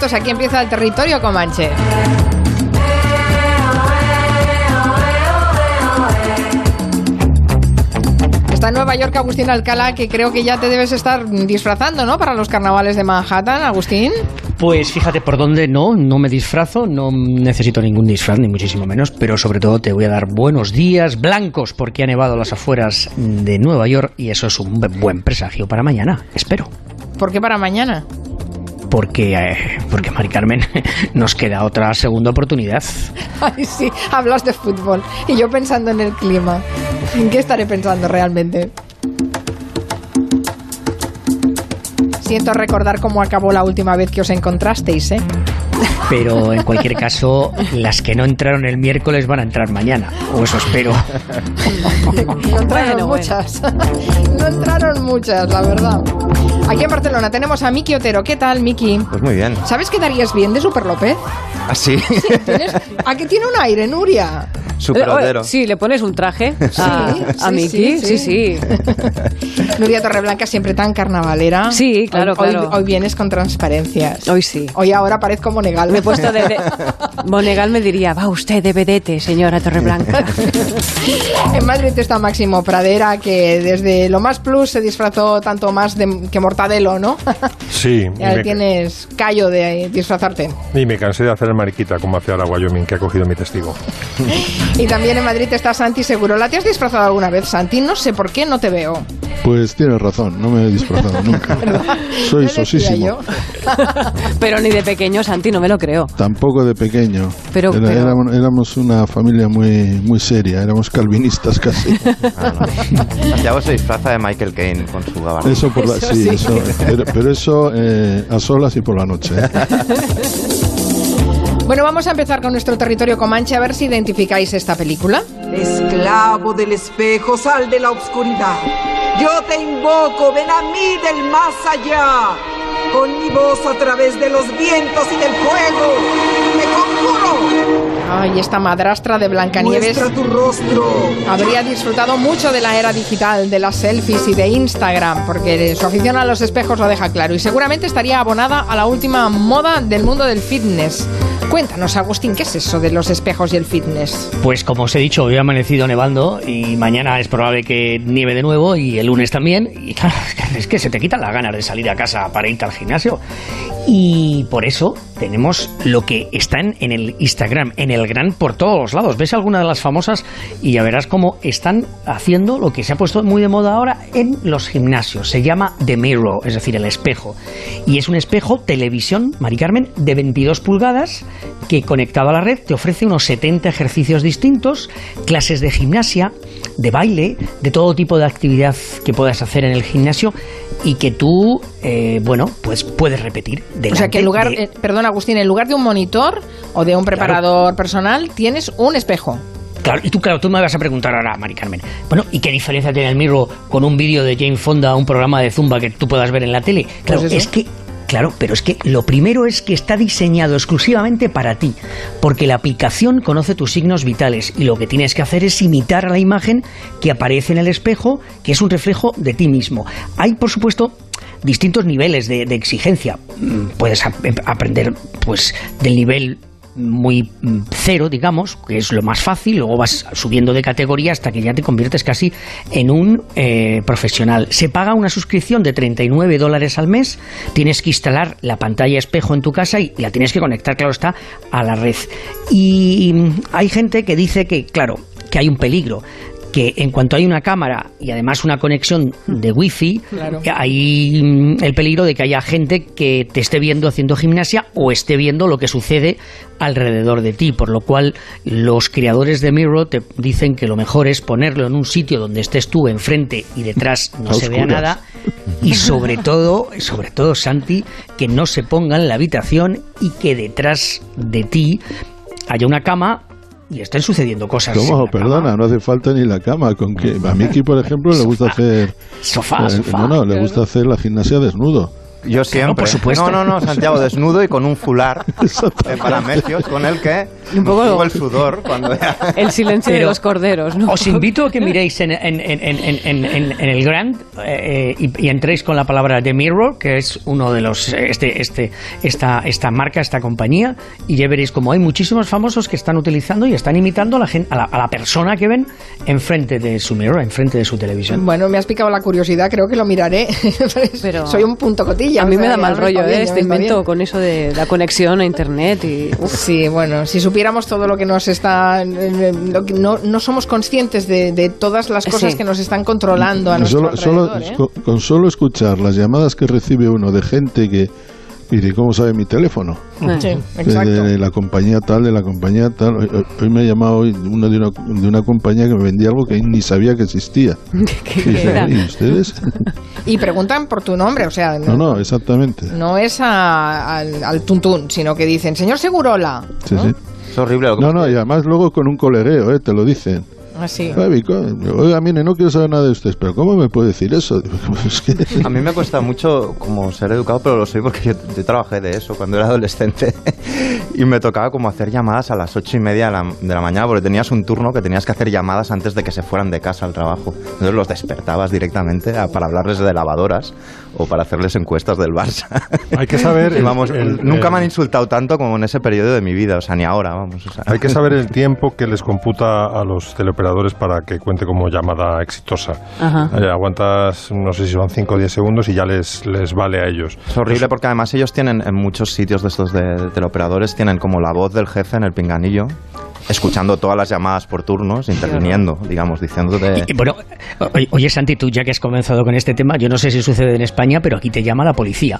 minutos. Aquí empieza el territorio Comanche. Está en Nueva York Agustín Alcalá, que creo que ya te debes estar disfrazando, ¿no? Para los carnavales de Manhattan, Agustín. Pues fíjate por dónde no, no me disfrazo, no necesito ningún disfraz, ni muchísimo menos, pero sobre todo te voy a dar buenos días blancos porque ha nevado las afueras de Nueva York y eso es un buen presagio para mañana, espero. ¿Por qué para mañana? Porque, eh, porque Mari Carmen, nos queda otra segunda oportunidad. Ay, sí, hablas de fútbol y yo pensando en el clima. ¿En qué estaré pensando realmente? Siento recordar cómo acabó la última vez que os encontrasteis, ¿eh? Pero en cualquier caso, las que no entraron el miércoles van a entrar mañana, o eso espero. No entraron muchas. No entraron muchas, la verdad. Aquí en Barcelona tenemos a Miki Otero. ¿Qué tal, Miki? Pues muy bien. ¿Sabes que darías bien de Super López? ¿Ah, sí? ¿Tienes- ¿A que tiene un aire, Nuria? Superotero. Eh, Sí, le pones un traje a, Sí, a sí, Miki. sí, Sí, sí. sí. Nuria Torreblanca siempre tan carnavalera. Sí, claro, Hoy- hoy- claro. Hoy, vienes con transparencias. Hoy sí. Hoy ahora parezco Monegal. Me he puesto de... de- Monegal me diría, va usted de vedete, señora Torreblanca. En Madrid está Máximo Pradera, que desde lo más plus se disfrazó tanto más de- que Mortadelo, ¿no? Sí, y Ya me, tienes callo de disfrazarte. y me cansé de hacer el mariquita como hace ahora Wyoming, que ha cogido mi testigo. Y también en Madrid está Santi Segurola. ¿Te has disfrazado alguna vez, Santi? No sé por qué no te veo. Pues tienes razón, no me he disfrazado nunca. Soy Ya sosísimo. Pero ni de pequeño, Santi, no me lo creo. Tampoco de pequeño. Pero- Era- pero- Éramos, éramos una familia muy, muy seria, éramos calvinistas casi. Ah, no. Santiago se disfraza de Michael Caine con su gabardina. Eso por la, Eso sí, sí. eso, pero, pero eso eh, a solas y por la noche. ¿eh? Bueno, vamos a empezar con nuestro territorio Comanche a ver si identificáis esta película. Esclavo del espejo, sal de la oscuridad. Yo te invoco, ven a mí del más allá. Con mi voz a través de los vientos y del fuego. Te conjuro. Ay, esta madrastra de Blancanieves tu rostro. habría disfrutado mucho de la era digital, de las selfies y de Instagram, porque su afición a los espejos lo deja claro. Y seguramente estaría abonada a la última moda del mundo del fitness. Cuéntanos, Agustín, ¿qué es eso de los espejos y el fitness? Pues como os he dicho, hoy ha amanecido nevando y mañana es probable que nieve de nuevo y el lunes también. Y claro, es que se te quitan las ganas de salir a casa para irte al gimnasio. Y por eso tenemos lo que están en el Instagram, en el gran por todos los lados. Ves alguna de las famosas y ya verás cómo están haciendo lo que se ha puesto muy de moda ahora en los gimnasios. Se llama The Mirror, es decir, el espejo. Y es un espejo televisión, Mari Carmen, de 22 pulgadas que conectado a la red te ofrece unos 70 ejercicios distintos, clases de gimnasia, de baile, de todo tipo de actividad que puedas hacer en el gimnasio y que tú, eh, bueno, pues puedes repetir. O sea, que en lugar, de- eh, perdón, Agustín, en lugar de un monitor o de un preparador personal, tienes un espejo. Claro, y tú, claro, tú me vas a preguntar ahora, Mari Carmen. Bueno, ¿y qué diferencia tiene el Mirror con un vídeo de Jane Fonda, un programa de Zumba que tú puedas ver en la tele? Claro, Pues eso. es que. Claro, pero es que lo primero es que está diseñado exclusivamente para ti, porque la aplicación conoce tus signos vitales y lo que tienes que hacer es imitar a la imagen que aparece en el espejo, que es un reflejo de ti mismo. Hay, por supuesto, distintos niveles de, de exigencia. Mm, Puedes ap- aprender, pues, del nivel muy mm, cero, digamos, que es lo más fácil, luego vas subiendo de categoría hasta que ya te conviertes casi en un eh, profesional. Se paga una suscripción de 39 dólares al mes, tienes que instalar la pantalla espejo en tu casa y la tienes que conectar, claro está, a la red. Y mm, hay gente que dice que, claro, que hay un peligro que en cuanto hay una cámara y además una conexión de wifi, Claro. hay mm, el peligro de que haya gente que te esté viendo haciendo gimnasia o esté viendo lo que sucede alrededor de ti, por lo cual los creadores de Mirror te dicen que lo mejor es ponerlo en un sitio donde estés tú enfrente y detrás no A se vea nada. Y sobre todo, sobre todo Santi, que no se ponga en la habitación y que detrás de ti haya una cama y estén sucediendo cosas. ¿Cómo? cama. Perdona, no hace falta ni la cama. Con que a Miki, por ejemplo, le gusta hacer. Sofá, eh, sofá. no, no, le gusta hacer la gimnasia desnudo. Yo siempre. por supuesto. No, no, no, Santiago, desnudo y con un fular de paramecios con el que Un poco- subo el sudor cuando ya... El silencio de los corderos, ¿no? Os invito a que miréis en, en- en- en- en- en- en el Grand eh, y, y entréis con la palabra The Mirror, que es uno de los este, este, esta, esta marca, esta compañía, y ya veréis como hay muchísimos famosos que están utilizando y están imitando a la, gen- a la, a la persona que ven enfrente de su mirror, enfrente de su televisión. Bueno, me has picado la curiosidad, creo que lo miraré. Pero- Soy un punto cotilla. A mí me da mal rollo, bien, ¿eh? Este invento bien. con eso de la conexión a internet y... uf. Sí, bueno, si supiéramos todo lo que nos está... eh, lo que- no, no somos conscientes de, de todas las cosas Sí. que nos están controlando a nuestro Solo, solo- alrededor, ¿eh? con solo escuchar las llamadas que recibe uno de gente que dice, ¿cómo sabe mi teléfono? Sí, De, exacto. de la compañía tal, de la compañía tal. Hoy, hoy- hoy me ha llamado hoy uno de una, de una compañía que me vendía algo que ni sabía que existía. ¿Qué Y dice? ¿y ustedes? Y preguntan por tu nombre, o sea, No, no, exactamente. no es a- al, al tuntún, sino que dicen, señor Segurola. Sí, ¿no? sí. Es horrible lo que No, no, y además luego con un colegueo, ¿eh? te lo dicen. Así. Co- oiga, mire, no quiero saber nada de ustedes, pero ¿cómo me puede decir eso? "Pues es que... A mí me cuesta mucho como ser educado, pero lo soy porque yo, yo trabajé de eso cuando era adolescente y me tocaba como hacer llamadas a las ocho y media de la, de la mañana porque tenías un turno que tenías que hacer llamadas antes de que se fueran de casa al trabajo. Entonces los despertabas directamente a- para hablarles de lavadoras o para hacerles encuestas del Barça. Hay que saber. Y el- vamos, el- nunca el- me han insultado tanto como en ese periodo de mi vida, o sea, ni ahora, vamos. o sea. Hay que saber el tiempo que les computa a los teleoperadores para que cuente como llamada exitosa. Ajá. Eh, aguantas, no sé si son 5 o 10 segundos y ya les, les vale a ellos. Es horrible porque además ellos tienen en muchos sitios de estos de teleoperadores tienen como la voz del jefe en el pinganillo, escuchando todas las llamadas por turnos, interviniendo, digamos, diciéndote... Y, bueno, oye, Santi, tú ya que has comenzado con este tema, yo no sé si sucede en España, pero aquí te llama la policía.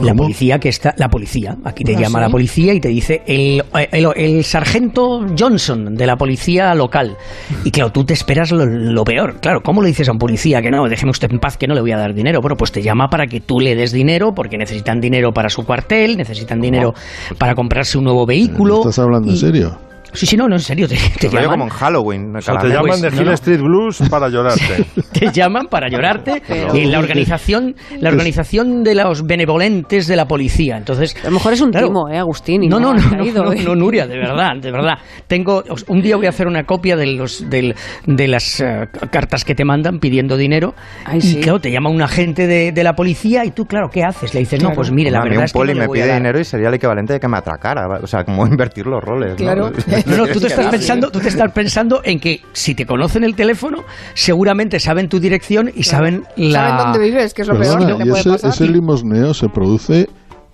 La ¿Cómo? policía que está, la policía, aquí te ¿Ah, llama la policía y te dice el, el, el sargento Johnson de la policía local. Y claro, tú te esperas lo, lo peor. Claro, ¿cómo le dices a un policía que no, déjeme usted en paz, que no le voy a dar dinero? Bueno, pues te llama para que tú le des dinero, porque necesitan dinero para su cuartel, necesitan dinero para comprarse un nuevo vehículo. ¿Estás hablando en serio? Sí, sí, no, no, en serio, te, te llaman. como en Halloween. O sea, te llaman Pues, de no, Hill no. Street Blues para llorarte. te llaman para llorarte y la organización la organización de los benevolentes de la policía entonces A lo mejor es un claro, timo, ¿eh, Agustín? Y no no no, no, caído, no, ¿eh? no, Nuria de verdad de verdad tengo un día voy a hacer una copia de los del- de las eh, cartas que te mandan pidiendo dinero Ay, y claro te llama un agente de, de la policía y tú claro qué haces le dices no pues mire la a mí verdad un es que poli no le me pide dar". dinero y sería el equivalente de que me atracara. O sea, como invertir los roles. ¿no? Claro. No, no, tú te estás pensando, tú te estás pensando en que si te conocen el teléfono, seguramente saben tu dirección y saben la ¿Saben dónde vives? Que es lo peor Perdona, que te y puede ese, pasar. ese limosneo se produce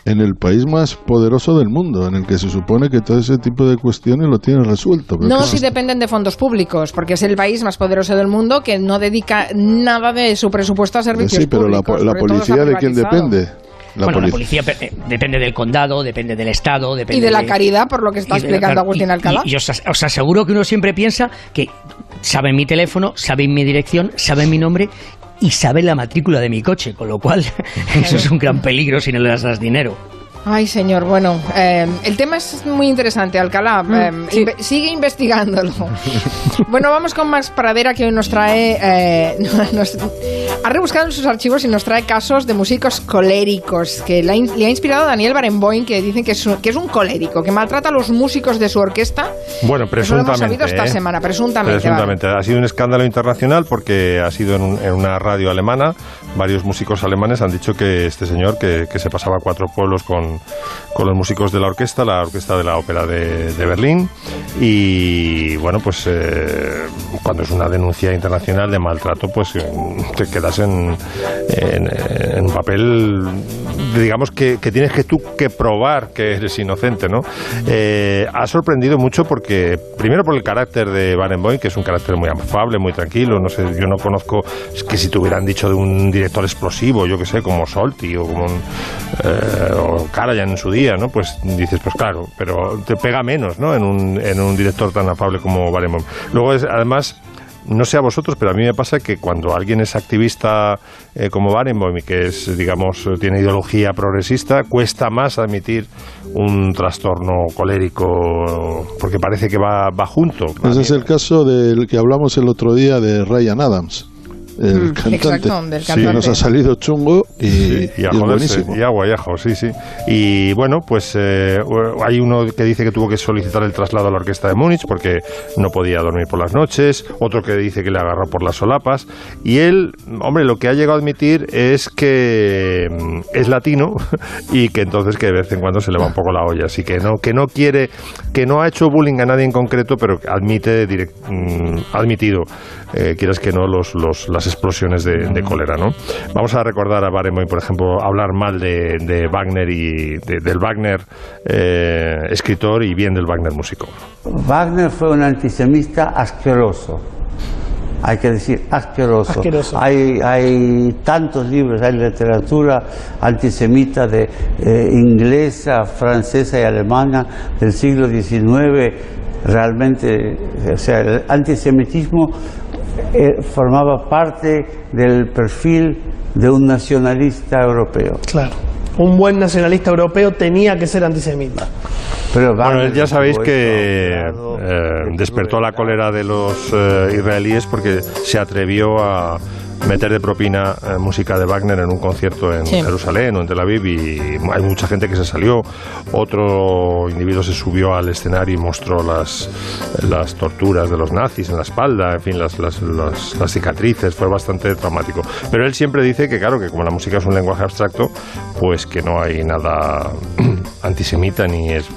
en el país más poderoso del mundo, en el que se supone que todo ese tipo de cuestiones lo tiene resuelto. pero No, si se- dependen de fondos públicos, porque es el país más poderoso del mundo que no dedica nada de su presupuesto a servicios Sí, pero la, públicos. la policía de quién depende. La bueno, la polic- policía eh, depende del condado, depende del estado, depende Y de la de- caridad, por lo que está explicando Agustín Alcalá. Y, y os, os aseguro que uno siempre piensa que saben mi teléfono, saben mi dirección, saben mi nombre y saben la matrícula de mi coche, con lo cual eso es un gran peligro si no le das dinero. Ay, señor, bueno, eh, el tema es muy interesante, Alcalá. eh, sí. inve- sigue investigándolo. bueno, vamos con Max Pradera, que hoy nos trae. eh, nos- ha rebuscado en sus archivos y nos trae casos de músicos coléricos, que le ha, in- le ha inspirado a Daniel Barenboim, que dicen que es, un, que es un colérico, que maltrata a los músicos de su orquesta. Bueno, Eso lo hemos presuntamente. sabido esta ¿eh? semana, presuntamente, Presuntamente. Ha sido un escándalo internacional porque ha sido en, un- en una radio alemana. Varios músicos alemanes han dicho que este señor, que, que se pasaba cuatro pueblos con, con los músicos de la orquesta, la orquesta de la ópera de, Berlín. Y bueno, pues eh, cuando es una denuncia internacional de maltrato, pues eh, te quedas en, un papel, digamos, que, tienes que tú que probar que eres inocente, ¿no? Eh, ha sorprendido mucho porque, primero por el carácter de Barenboim, que es un carácter muy afable, muy tranquilo, no sé, yo no conozco, que si te hubieran dicho de un director explosivo, yo que sé, como Solti o como un, o Karajan en su día, ¿no? Pues dices, pues claro, pero te pega menos, ¿no? En un, en un director tan afable como Barenboim. Luego es, además, no sé a vosotros, pero a mí me pasa que cuando alguien es activista eh, como Barenboim y que es, digamos, tiene ideología progresista, cuesta más admitir un trastorno colérico porque parece que va, va junto. Ese es el caso del que hablamos el otro día de Ryan Adams. El Mm, cantante. exacto, del Que cantante. nos ha salido chungo y, Sí, y a y joderse, buenísimo. y agua y ajo, sí, sí. Y bueno, pues eh, hay uno que dice que tuvo que solicitar el traslado a la orquesta de Múnich porque no podía dormir por las noches, otro que dice que le agarró por las solapas, y él, hombre, lo que ha llegado a admitir es que mm, es latino y que entonces que de vez en cuando se le va un poco la olla, así que no, que no quiere, que no ha hecho bullying a nadie en concreto, pero que admite, direct- mm, ha admitido, eh, quieras que no, los, los- las explosiones de, de cólera, ¿no? Vamos a recordar a Barenboim, por ejemplo, hablar mal de, de Wagner y de- del Wagner eh, escritor y bien del Wagner músico. Wagner fue un antisemita asqueroso. Hay que decir asqueroso. Asqueroso. Hay, hay tantos libros, hay literatura antisemita de eh, inglesa, francesa y alemana del siglo XIX. Realmente, o sea, el antisemitismo eh, formaba parte del perfil de un nacionalista europeo. Claro. Un buen nacionalista europeo tenía que ser antisemita. Pero Bueno, ya sabéis que eh, despertó la cólera de los eh, israelíes porque se atrevió a meter de propina eh, música de Wagner en un concierto en Sí. Jerusalén o en Tel Aviv y hay mucha gente que se salió. Otro individuo se subió al escenario y mostró las, las torturas de los nazis en la espalda, en fin, las, las, las- las cicatrices. Fue bastante traumático. Pero él siempre dice que, claro, que como la música es un lenguaje abstracto, pues que no hay nada antisemita ni es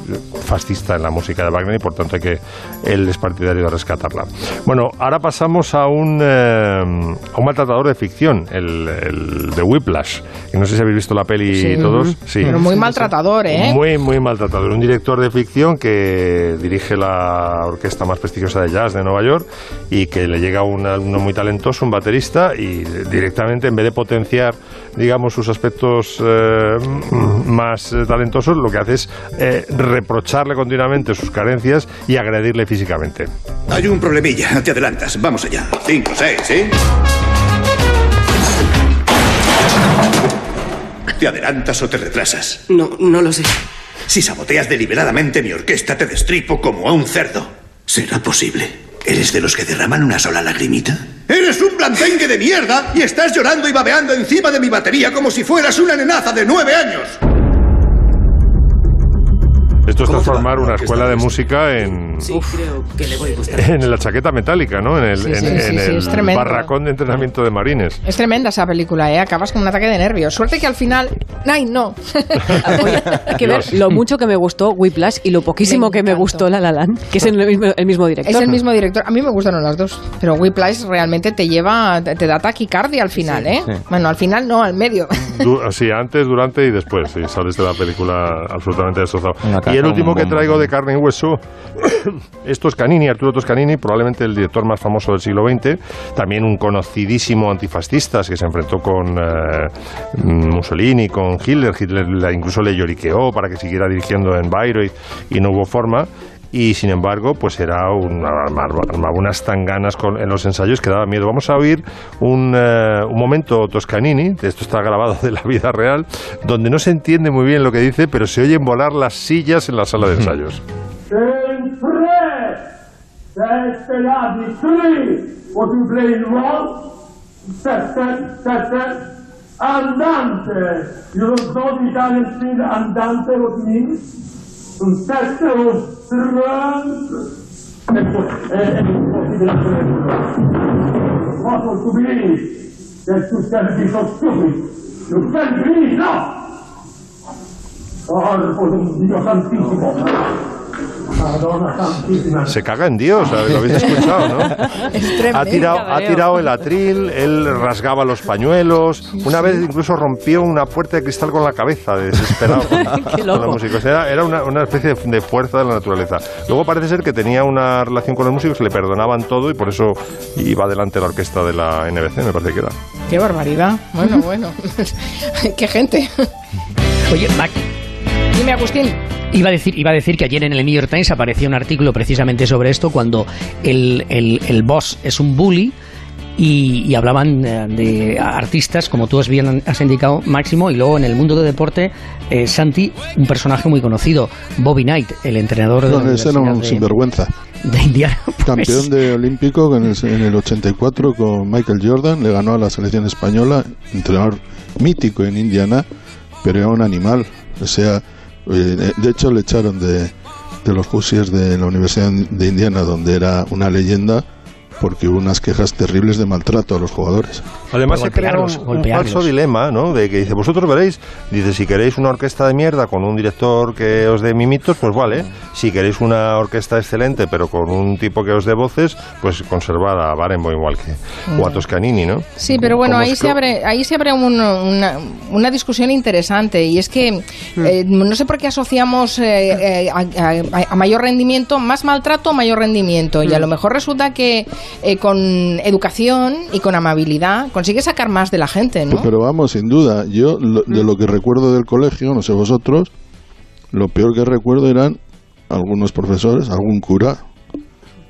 fascista en la música de Wagner y por tanto hay que él es partidario de rescatarla. Bueno, ahora pasamos a un, eh, a un maltratador de ficción, el, el de Whiplash. Que no sé si habéis visto la peli Sí. todos. Sí. Pero muy maltratador, ¿eh? Muy, muy maltratador. Un director de ficción que dirige la orquesta más prestigiosa de jazz de Nueva York y que le llega un alumno muy talentoso, un baterista, y directamente, en vez de potenciar, digamos, sus aspectos eh, más talentosos, lo que hace es eh, reprocharle continuamente sus carencias y agredirle físicamente. Hay un problemilla. Te adelantas. Vamos allá. Cinco, seis, ¿sí? ¿Te adelantas o te retrasas? No, no lo sé. Si saboteas deliberadamente mi orquesta, te destripo como a un cerdo. ¿Será posible? ¿Eres de los que derraman una sola lagrimita? ¡Eres un blandengue de mierda! Y estás llorando y babeando encima de mi batería como si fueras una nenaza de nueve años. Esto es ¿Cómo te va transformar una escuela de música en, Sí, creo que le voy a gustar. en la chaqueta metálica, ¿no? En el, Sí, en- sí, en sí, sí, el es tremendo. barracón de entrenamiento de marines. Es tremenda esa película, ¿eh? Acabas con un ataque de nervios. Suerte que al final... ¡Ay, no! Oye, hay que ver lo mucho que me gustó Whiplash y lo poquísimo Me que me gustó La La Land, que es el mismo, el mismo director. Es el mismo director. A mí me gustaron las dos. Pero Whiplash realmente te lleva... Te da taquicardia al final, ¿eh? sí. Bueno, al final no, al medio. Du- sí, antes, durante y después. Sí, sales de la película absolutamente destrozado. Y el último que traigo de carne y hueso es Toscanini, Arturo Toscanini, probablemente el director más famoso del siglo XX. También un conocidísimo antifascista que se enfrentó con eh, Mussolini, con Hitler. Hitler incluso le lloriqueó para que siguiera dirigiendo en Bayreuth y no hubo forma. Y sin embargo, pues era un, armaba armaba unas tanganas con, en los ensayos que daba miedo. Vamos a oír un, eh, momento Toscanini, esto está grabado de la vida real, donde no se entiende muy bien lo que dice, pero se oyen volar las sillas en la sala de ensayos. Andante. You don't know the Italian speak andante what it means? Un sesto, un strong. Possible to believe that you can be so stupid. You can't believe, no! Oh, por un Dios santísimo. Se caga en Dios, lo habéis escuchado, ¿no? Es tremendo. Ha tirado, ha tirado el atril, él rasgaba los pañuelos, una vez incluso rompió una puerta de cristal con la cabeza, desesperado con. O sea, era una, una especie de, de fuerza de la naturaleza. Luego parece ser que tenía una relación con los músicos, le perdonaban todo y por eso iba adelante la orquesta de la NBC, me parece que era. ¡Qué barbaridad! Bueno, bueno. ¡Qué gente! Oye, Mac, Dime, Agustín. Iba a, decir, iba a decir que ayer en el New York Times aparecía un artículo precisamente sobre esto, cuando el, el- el boss es un bully y, y hablaban eh, de artistas, como tú has bien has indicado, Máximo, y luego en el mundo del deporte, eh, Santi, un personaje muy conocido, Bobby Knight, el entrenador de No, ese era un de- sinvergüenza. de Indiana. Pues, Campeón de olímpico en el, en el 84 con Michael Jordan, le ganó a la selección española, entrenador mítico en Indiana, pero era un animal. O sea, de hecho le echaron de, los Hoosiers de la Universidad de Indiana, donde era una leyenda, porque hubo unas quejas terribles de maltrato a los jugadores. Además se crea un, falso dilema, ¿no? De que dice, vosotros veréis, dice, si queréis una orquesta de mierda con un director que os dé mimitos, pues vale. Si queréis una orquesta excelente, pero con un tipo que os dé voces, pues conservad a Barenboim igual que, o a Toscanini, ¿no? Sí, pero bueno, ahí es se abre, ahí se abre un- una, una discusión interesante y es que eh, no sé por qué asociamos eh, eh, a, a- a mayor rendimiento más maltrato o mayor rendimiento y a lo mejor resulta que eh, con educación y con amabilidad consigues sacar más de la gente, ¿no? Pero vamos, sin duda, yo lo- de lo que recuerdo del colegio, no sé vosotros, lo peor que recuerdo eran algunos profesores, algún cura,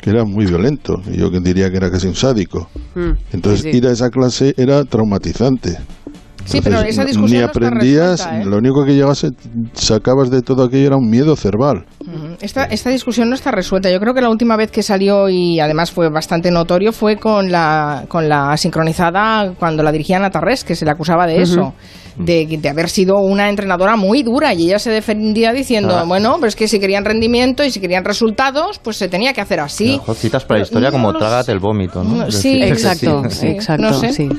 que era muy violento, y yo que diría que era casi un sádico. Mm, Entonces sí, sí. ir a esa clase era traumatizante. Sí, pero Entonces, esa n- discusión Ni no está aprendías, resuelta, ¿eh? lo único que llegase, sacabas de todo aquello era un miedo cerval. Esta, esta discusión no está resuelta. Yo creo que la última vez que salió y además fue bastante notorio fue con la, con la sincronizada cuando la dirigía Ana Tarrés, que se le acusaba de eso, de, de haber sido una entrenadora muy dura y ella se defendía diciendo, Ah. bueno, pues que si querían rendimiento y si querían resultados, pues se tenía que hacer así. Ojo, citas para la Pero historia no como lo trágate el vómito, ¿no? No, Es sí, decir, Exacto, Sí, exacto, no sé. sí.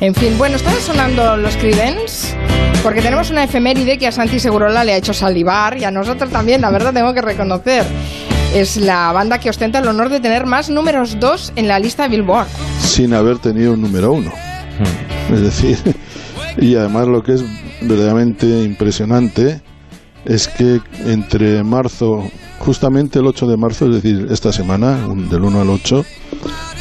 En fin, bueno, están sonando los Creedence porque tenemos una efeméride que a Santi Segurola le ha hecho salivar y a nosotros también, la verdad tengo que reconocer. Es la banda que ostenta el honor de tener más números 2 en la lista de Billboard. sin haber tenido un número uno. Es decir, y además lo que es verdaderamente impresionante es que entre marzo, justamente el 8 de marzo, es decir, esta semana, un- del 1 al 8,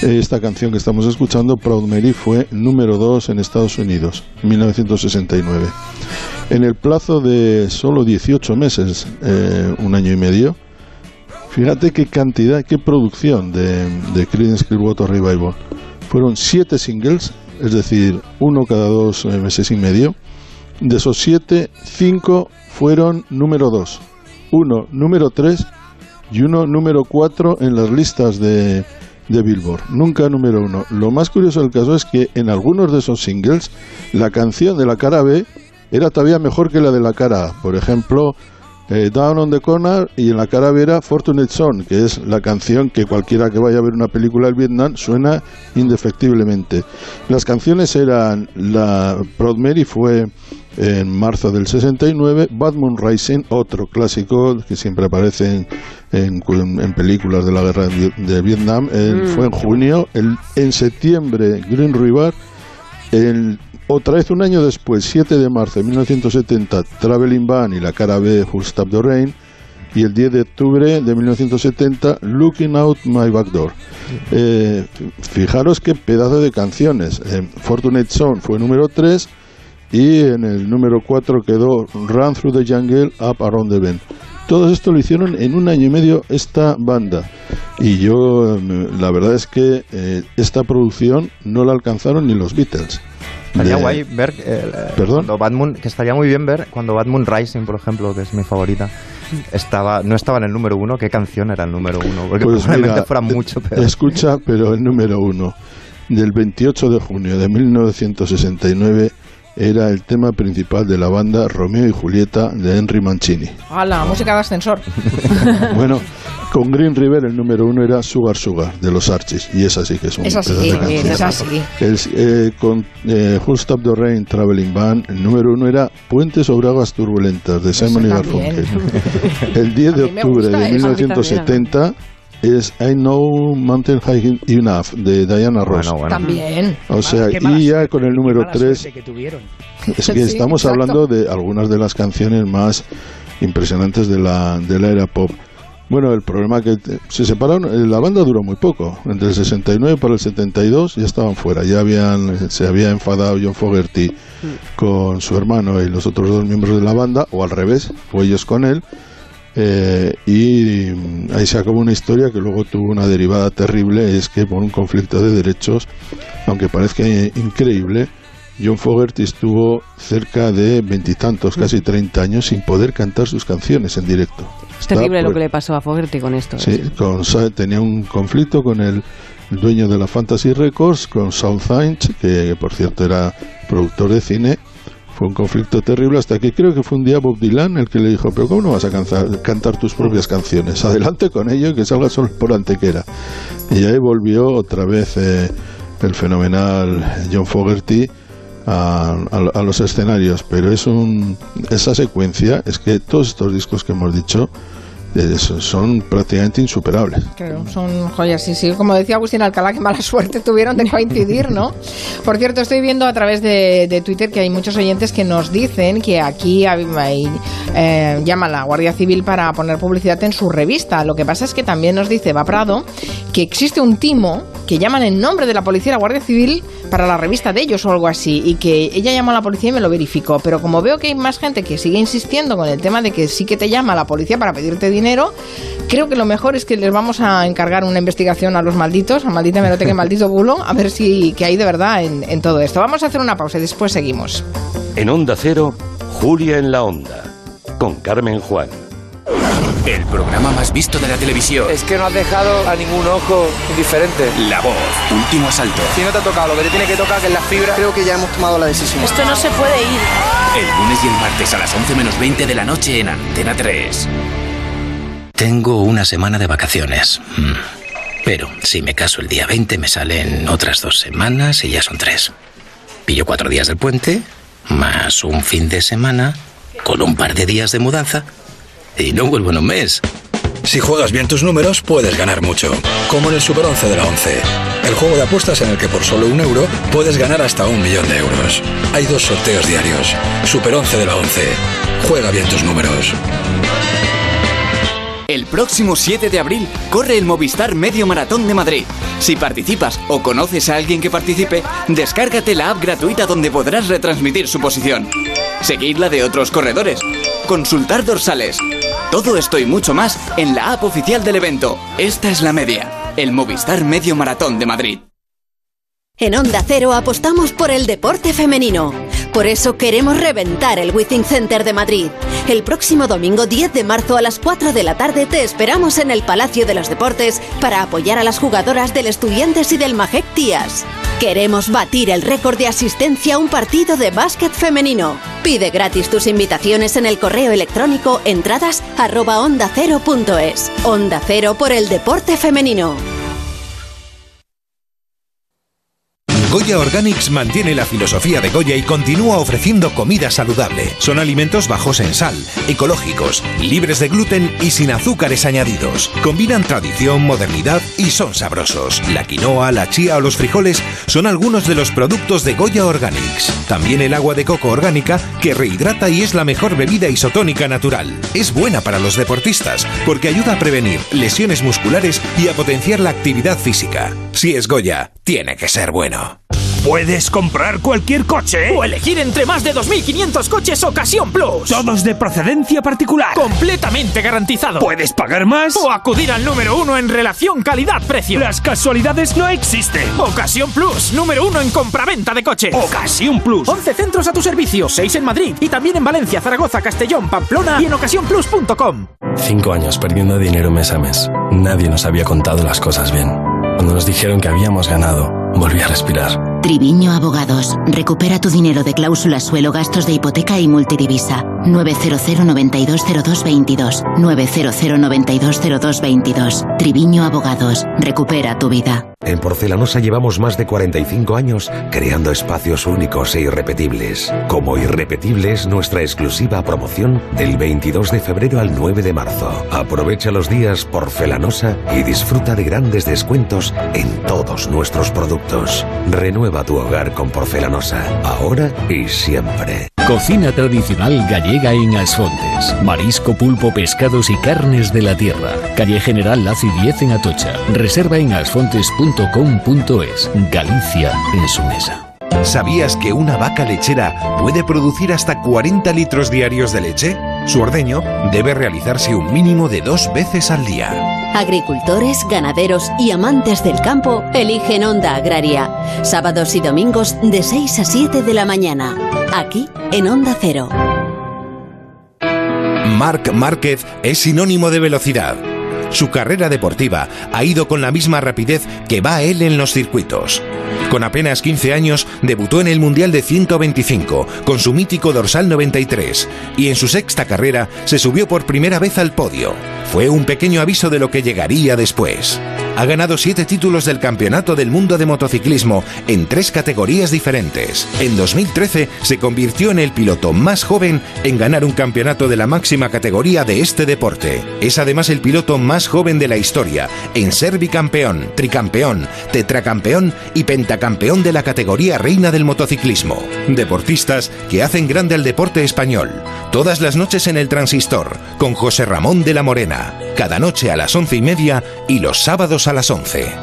eh, esta canción que estamos escuchando, Proud Mary, fue número 2 en Estados Unidos, en 1969. En el plazo de solo 18 meses, eh, un año y medio, Fíjate qué cantidad, qué producción de, de Creedence Clearwater Revival. Fueron siete singles, es decir, uno cada dos eh, meses y medio. De esos siete, cinco fueron número dos, uno número tres y uno número cuatro en las listas de, de Billboard. Nunca número uno. Lo más curioso del caso es que en algunos de esos singles, la canción de la cara B era todavía mejor que la de la cara A. Por ejemplo, eh, Down on the Corner y en la cara B era Fortunate Son, que es la canción que cualquiera que vaya a ver una película del Vietnam suena indefectiblemente. Las canciones eran la Proud Mary fue en marzo del 69, Bad Moon Rising, otro clásico que siempre aparece en, en- en películas de la guerra de, Vietnam, Mm. fue en junio, el- en septiembre Green River, el- otra vez un año después, 7 de marzo de 1970, Traveling Band y la cara B, Full Stop the Rain. Y el 10 de octubre de 1970, Looking Out My Back Door. Eh, fijaros qué pedazo de canciones. Eh, Fortunate Son fue número 3 y en el número 4 quedó Run Through the Jungle, Up Around the Bend. Todo esto lo hicieron en un año y medio esta banda. Y yo, eh, la verdad es que eh, esta producción no la alcanzaron ni los Beatles. Estaría De- guay ver eh, muy bien ver cuando Bad Moon Rising, por ejemplo, que es mi favorita, estaba no estaba en el número uno, ¿qué canción era el número uno? Porque Pues probablemente mira, fuera mucho peor. Escucha, pero el número uno del 28 de junio de 1969 era el tema principal de la banda Romeo y Julieta de Henry Mancini. ¡Hala! Música de ascensor. Bueno, con Green River el número uno era Sugar Sugar de los Archies y esa sí que es un Es así, pedazo de canción. es así. El- eh, con eh, Who'll Stop the Rain Traveling Band, el número uno era Puente sobre aguas turbulentas de Simon y. Garfunkel. El 10 de octubre de esa. 1970 es I Know Mountain High Enough de Diana Ross. Bueno, bueno. También. O sea, Qué y ya con el número mala 3 suerte que tuvieron. es que Sí, estamos exacto. hablando de algunas de las canciones más impresionantes de la, de la era pop. Bueno, el problema que te- se separaron, eh, la banda duró muy poco, entre el 69 para el 72 ya estaban fuera, ya habían se había enfadado John Fogerty con su hermano y los otros dos miembros de la banda, o al revés, o ellos con él. Eh, y ahí se acabó una historia que luego tuvo una derivada terrible, es que por un conflicto de derechos, aunque parezca increíble, John Fogerty estuvo cerca de veintitantos, casi treinta años sin poder cantar sus canciones en directo. Es terrible lo que le pasó a Fogerty con esto. Sí, con, tenía un conflicto con el dueño de la Fantasy Records, con South Hines, que por cierto era productor de cine. Fue un conflicto terrible hasta que creo que fue un día Bob Dylan el que le dijo, pero ¿cómo no vas a cantar, cantar tus propias canciones? Adelante con ello y que salga solo por antequera. Y ahí volvió otra vez eh, el fenomenal John Fogerty a, a, los escenarios, pero es un, esa secuencia, es que todos estos discos que hemos dicho, son prácticamente insuperables. Claro, son joyas, sí, sí. Como decía Agustín Alcalá, que mala suerte tuvieron de coincidir, ¿no? Por cierto, estoy viendo a través de, Twitter que hay muchos oyentes que nos dicen que aquí hay, eh, llama la Guardia Civil para poner publicidad en su revista. Lo que pasa es que también nos dice Va Prado que existe un timo que llaman en nombre de la policía y la Guardia Civil para la revista de ellos o algo así, y que ella llamó a la policía y me lo verificó. Pero como veo que hay más gente que sigue insistiendo con el tema de que sí que te llama la policía para pedirte dinero, creo que lo mejor es que les vamos a encargar una investigación a los malditos, a maldita meroteca y maldito bulo, a ver si que hay de verdad en, en todo esto. Vamos a hacer una pausa y después seguimos. En Onda Cero, Julia en la Onda, con Carmen Juan. El programa más visto de la televisión. Es que no has dejado a ningún ojo indiferente. La voz, último asalto. Si no te ha tocado lo que te tiene que tocar, que es la fibra, creo que ya hemos tomado la decisión. Esto no se puede ir. El lunes y el martes a las 11 menos 20 de la noche en Antena 3. Tengo una semana de vacaciones. Mm. Pero si me caso el día 20 me salen otras dos semanas y ya son tres. Pillo cuatro días del puente, más un fin de semana, con un par de días de mudanza y no vuelvo en un mes. Si juegas bien tus números, puedes ganar mucho. Como en el Super 11 de la 11. El juego de apuestas en el que por solo un euro puedes ganar hasta un millón de euros. Hay dos sorteos diarios. Super 11 de la 11. Juega bien tus números. El próximo 7 de abril corre el Movistar Medio Maratón de Madrid. Si participas o conoces a alguien que participe, descárgate la app gratuita donde podrás retransmitir su posición. Seguir la de otros corredores. Consultar dorsales. Todo esto y mucho más en la app oficial del evento. Esta es la media. El Movistar Medio Maratón de Madrid. En Onda Cero apostamos por el deporte femenino. Por eso queremos reventar el Withing Center de Madrid. El próximo domingo 10 de marzo a las 4 de la tarde te esperamos en el Palacio de los Deportes para apoyar a las jugadoras del Estudiantes y del Majek Tías. Queremos batir el récord de asistencia a un partido de básquet femenino. Pide gratis tus invitaciones en el correo electrónico entradas arroba onda cero. Onda Cero por el deporte femenino. Goya Organics mantiene la filosofía de Goya y continúa ofreciendo comida saludable. Son alimentos bajos en sal, ecológicos, libres de gluten y sin azúcares añadidos. Combinan tradición, modernidad y son sabrosos. La quinoa, la chía o los frijoles son algunos de los productos de Goya Organics. También el agua de coco orgánica que rehidrata y es la mejor bebida isotónica natural. Es buena para los deportistas porque ayuda a prevenir lesiones musculares y a potenciar la actividad física. Si es Goya, tiene que ser bueno. Puedes comprar cualquier coche o elegir entre más de 2.500 coches Ocasión Plus. Todos de procedencia particular. Completamente garantizado. Puedes pagar más o acudir al número uno en relación calidad-precio. Las casualidades no existen. Ocasión Plus, número uno en compraventa de coches. Ocasión Plus. 11 centros a tu servicio, 6 en Madrid y también en Valencia, Zaragoza, Castellón, Pamplona y en ocasiónplus.com. Cinco años perdiendo dinero mes a mes. Nadie nos había contado las cosas bien. Cuando nos dijeron que habíamos ganado, volví a respirar. Triviño Abogados. Recupera tu dinero de cláusula suelo, gastos de hipoteca y multidivisa. 900 920222. 900 920222. Triviño Abogados. Recupera tu vida. En Porcelanosa llevamos más de 45 años creando espacios únicos e irrepetibles. Como irrepetible es nuestra exclusiva promoción del 22 de febrero al 9 de marzo. Aprovecha los días Porcelanosa y disfruta de grandes descuentos en todos nuestros productos. Renueva tu hogar con Porcelanosa, ahora y siempre. Cocina tradicional gallega en Asfontes. Marisco, pulpo, pescados y carnes de la tierra. Calle General Laci 10 en Atocha. Reserva en asfontes.com.es. Galicia en su mesa. ¿Sabías que una vaca lechera puede producir hasta 40 litros diarios de leche? Su ordeño debe realizarse un mínimo de dos veces al día. Agricultores, ganaderos y amantes del campo eligen Onda Agraria. Sábados y domingos de 6 a 7 de la mañana. Aquí en Onda Cero. Marc Márquez es sinónimo de velocidad. Su carrera deportiva ha ido con la misma rapidez que va él en los circuitos. Con apenas 15 años debutó en el Mundial de 125 con su mítico dorsal 93 y en su sexta carrera se subió por primera vez al podio. Fue un pequeño aviso de lo que llegaría después. Ha ganado siete títulos del Campeonato del Mundo de Motociclismo en tres categorías diferentes. En 2013 se convirtió en el piloto más joven en ganar un campeonato de la máxima categoría de este deporte. Es además el piloto más joven de la historia en ser bicampeón, tricampeón, tetracampeón y pentacampeón de la categoría reina del motociclismo. Deportistas que hacen grande al deporte español. Todas las noches en el Transistor con José Ramón de la Morena. Cada noche a las once y media y los sábados a las 11.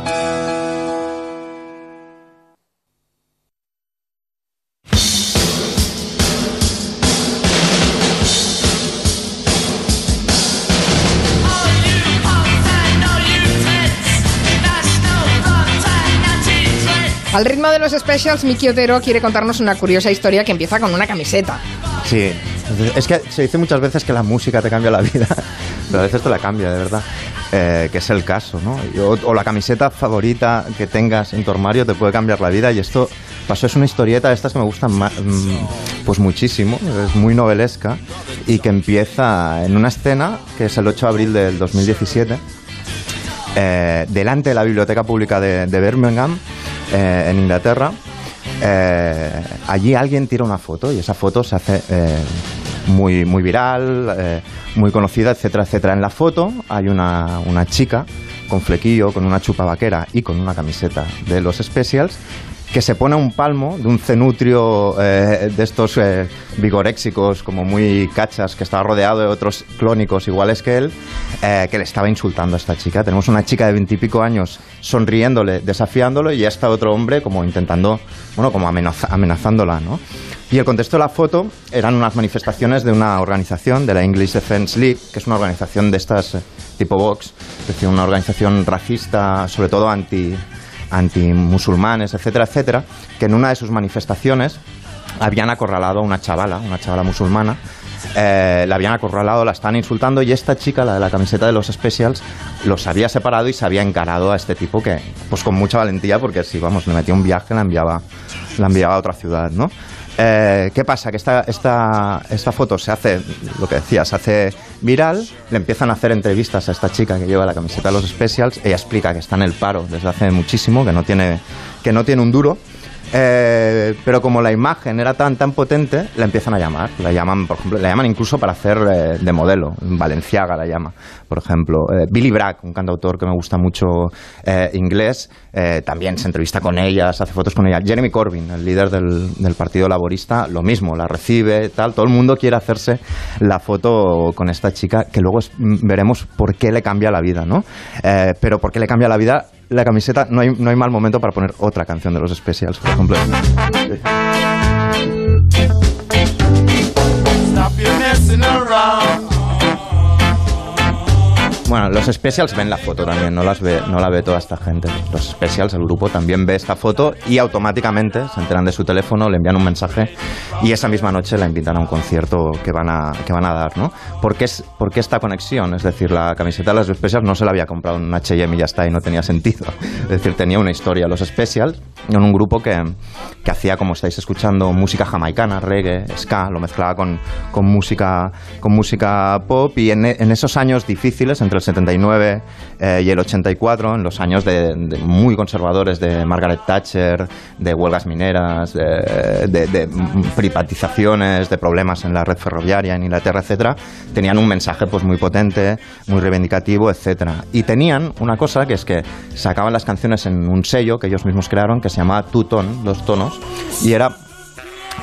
Al ritmo de los specials, Miki Otero quiere contarnos una curiosa historia que empieza con una camiseta. Sí, es que se dice muchas veces que la música te cambia la vida, pero a veces te la cambia, de verdad. Eh, que es el caso, ¿no? O, la camiseta favorita que tengas en tu armario te puede cambiar la vida y esto pasó, es una historieta de estas que me gustan mm, pues muchísimo, es muy novelesca y que empieza en una escena que es el 8 de abril del 2017 eh, delante de la Biblioteca Pública de, Birmingham, eh, en Inglaterra. Allí alguien tira una foto y esa foto se hace muy, muy viral, eh, muy conocida, etcétera, etcétera. En la foto hay una, una chica con flequillo, con una chupa vaquera y con una camiseta de los Specials que se pone un palmo de un cenutrio eh, de estos eh, vigoréxicos como muy cachas, que estaba rodeado de otros clónicos iguales que él, eh, que le estaba insultando a esta chica. Tenemos una chica de veintipico años sonriéndole, desafiándolo, y ya está otro hombre como intentando, bueno, como amenaza- amenazándola, ¿no? Y el contexto de la foto eran unas manifestaciones de una organización, de la English Defence League, que es una organización de estas eh, tipo Vox, es decir, una organización racista, sobre todo anti antimusulmanes, etcétera, etcétera, que en una de sus manifestaciones habían acorralado a una chavala, una chavala musulmana, eh, la habían acorralado, la estaban insultando y esta chica, la de la camiseta de los Specials, los había separado y se había encarado a este tipo que, pues con mucha valentía, porque si, vamos, le metía un viaje, la enviaba, la enviaba a otra ciudad, ¿no? Eh, ¿Qué pasa? Que esta, esta, esta foto se hace, lo que decía, se hace viral, le empiezan a hacer entrevistas a esta chica que lleva la camiseta de los Specials, ella explica que está en el paro desde hace muchísimo, que no tiene, que no tiene un duro, eh, pero como la imagen era tan tan potente, la empiezan a llamar. La llaman, por ejemplo, la llaman incluso para hacer eh, de modelo. Valenciaga la llama, por ejemplo. Eh, Billy Bragg, un cantautor que me gusta mucho inglés, también se entrevista con ella, se hace fotos con ella. Jeremy Corbyn, el líder del, Partido Laborista, lo mismo, la recibe, tal. Todo el mundo quiere hacerse la foto con esta chica, que luego mm, veremos por qué le cambia la vida, ¿no? Pero por qué le cambia la vida la camiseta, no hay, no hay mal momento para poner otra canción de los Specials, por ejemplo. los Specials ven la foto también, no, las ve, no la ve toda esta gente. Los Specials, el grupo, también ve esta foto y automáticamente se enteran de su teléfono, le envían un mensaje y esa misma noche la invitan a un concierto que van a, que van a dar, ¿no? ¿Por qué, ¿Por qué esta conexión? Es decir, la camiseta de los Specials no se la había comprado en un H&M y ya está, y no tenía sentido. Es decir, tenía una historia. Los Specials en un grupo que, que hacía, como estáis escuchando, música jamaicana, reggae, ska, lo mezclaba con, con, música, con música pop y en, en esos años difíciles, entre el 79 eh, y el 84, en los años de, muy conservadores de Margaret Thatcher, de huelgas mineras, de privatizaciones, de problemas en la red ferroviaria en Inglaterra, etcétera, tenían un mensaje pues muy potente, muy reivindicativo, etcétera. Y tenían una cosa que es que sacaban las canciones en un sello que ellos mismos crearon que se llamaba Two Tone, dos tonos, y era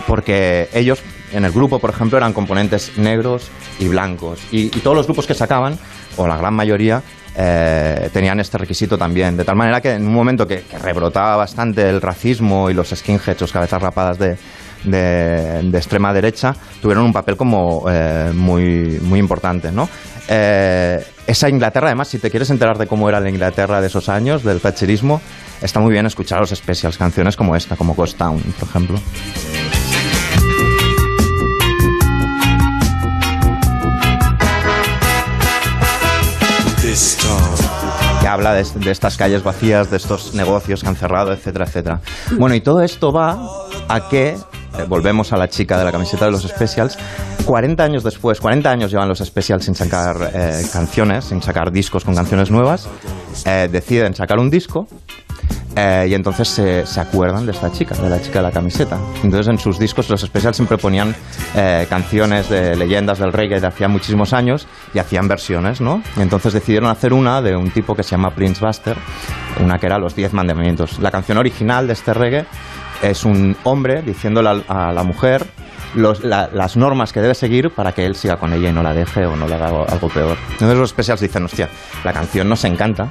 porque ellos en el grupo, por ejemplo, eran componentes negros y blancos. Y, y todos los grupos que sacaban, o la gran mayoría, eh, tenían este requisito también. De tal manera que en un momento que, que rebrotaba bastante el racismo y los skinheads, los cabezas rapadas de, de, de extrema derecha, tuvieron un papel como eh, muy, muy importante, ¿no? Eh, esa Inglaterra, además, si te quieres enterar de cómo era la Inglaterra de esos años, del thatcherismo, está muy bien escuchar los specials, canciones como esta, como Ghost Town, por ejemplo. Que habla de, estas calles vacías, de estos negocios que han cerrado, etcétera, etcétera. Bueno, y todo esto va a que, eh, volvemos a la chica de la camiseta de los specials, 40 años después, 40 años llevan los specials sin sacar eh, canciones, sin sacar discos con canciones nuevas, eh, deciden sacar un disco eh, y entonces se, se acuerdan de esta chica, de la chica de la camiseta. Entonces en sus discos los especiales siempre ponían eh, canciones de leyendas del reggae de hacía muchísimos años y hacían versiones, ¿no? Y entonces decidieron hacer una de un tipo que se llama Prince Buster, una que era Los Diez Mandamientos. La canción original de este reggae es un hombre diciéndole a la mujer las normas que debe seguir para que él siga con ella y no la deje o no le haga algo, algo peor. Entonces los specials dicen, hostia, la canción nos encanta,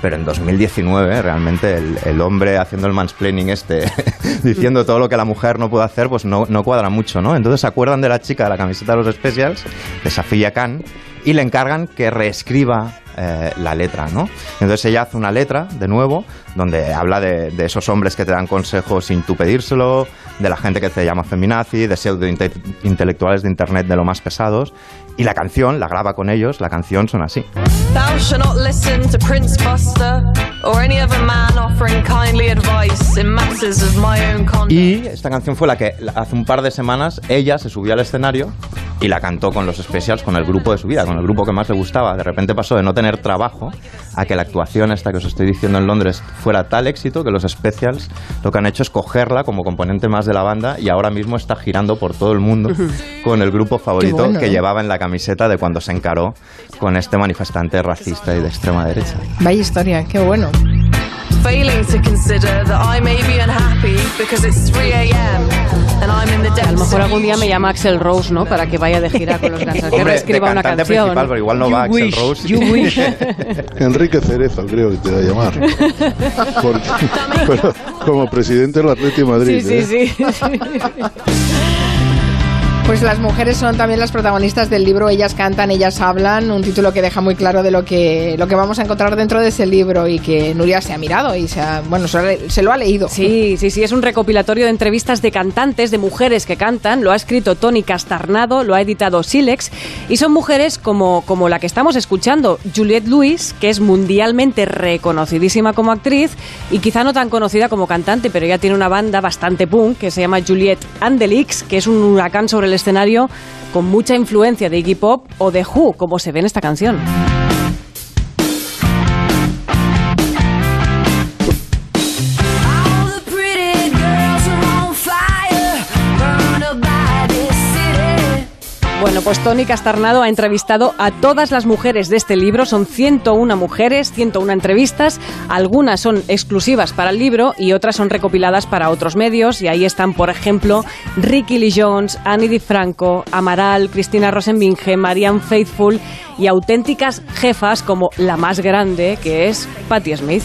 pero en 2019 realmente el, hombre haciendo el mansplaining este, diciendo todo lo que la mujer no puede hacer, pues no, no cuadra mucho, ¿no? Entonces se acuerdan de la chica de la camiseta de los specials, de Safia Khan, y le encargan que reescriba eh, la letra, ¿no? Entonces ella hace una letra, de nuevo, donde habla de, de esos hombres que te dan consejos sin tú pedírselo, de la gente que te llama feminazi, de pseudo inte- intelectuales de internet de lo más pesados, y la canción, la graba con ellos, la canción son así. Thou not listen to Prince Buster or any other man offering kindly advice in matters of my own conduct. Y esta canción fue la que hace un par de semanas ella se subió al escenario y la cantó con los specials, con el grupo de su vida, con el grupo que más le gustaba. De repente pasó de no tener trabajo a que la actuación esta que os estoy diciendo en Londres fuera tal éxito que los specials lo que han hecho es cogerla como componente más de la banda y ahora mismo está girando por todo el mundo con el grupo favorito bueno, que ¿eh? llevaba en la camiseta de cuando se encaró con este manifestante racista y de extrema derecha. Vaya historia, qué bueno. Failing to consider that I may be unhappy because it's 3 a.m. and I'm in the depths A lo mejor algún día me llama Axel Rose, ¿no? Para que vaya de gira con los Guns N' Roses, de una canción. principal, pero igual no va Axel Rose. Enrique Cerezo, creo que te va a llamar. Porque- pero como presidente del Atlético de Madrid. Sí, sí, ¿eh? sí. Pues las mujeres son también las protagonistas del libro Ellas cantan, ellas hablan, un título que deja muy claro de lo que, lo que vamos a encontrar dentro de ese libro y que Nuria se ha mirado y se, ha- bueno, se, lo ha leído. Sí, sí, sí, es un recopilatorio de entrevistas de cantantes, de mujeres que cantan. Lo ha escrito Tony Castarnado, lo ha editado Silex. Y son mujeres como, como la que estamos escuchando, Juliette Lewis, que es mundialmente reconocidísima como actriz y quizá no tan conocida como cantante, pero ella tiene una banda bastante punk que se llama Juliette Andelix, que es un huracán sobre el escenario con mucha influencia de Iggy Pop o de Who, como se ve en esta canción. Bueno, pues Tony Castarnado ha entrevistado a todas las mujeres de este libro. Son 101 mujeres, 101 entrevistas. Algunas son exclusivas para el libro y otras son recopiladas para otros medios. Y ahí están, por ejemplo, Ricky Lee Jones, Annie DiFranco, Amaral, Cristina Rosenbinge, Marianne Faithfull y auténticas jefas como la más grande, que es Patti Smith.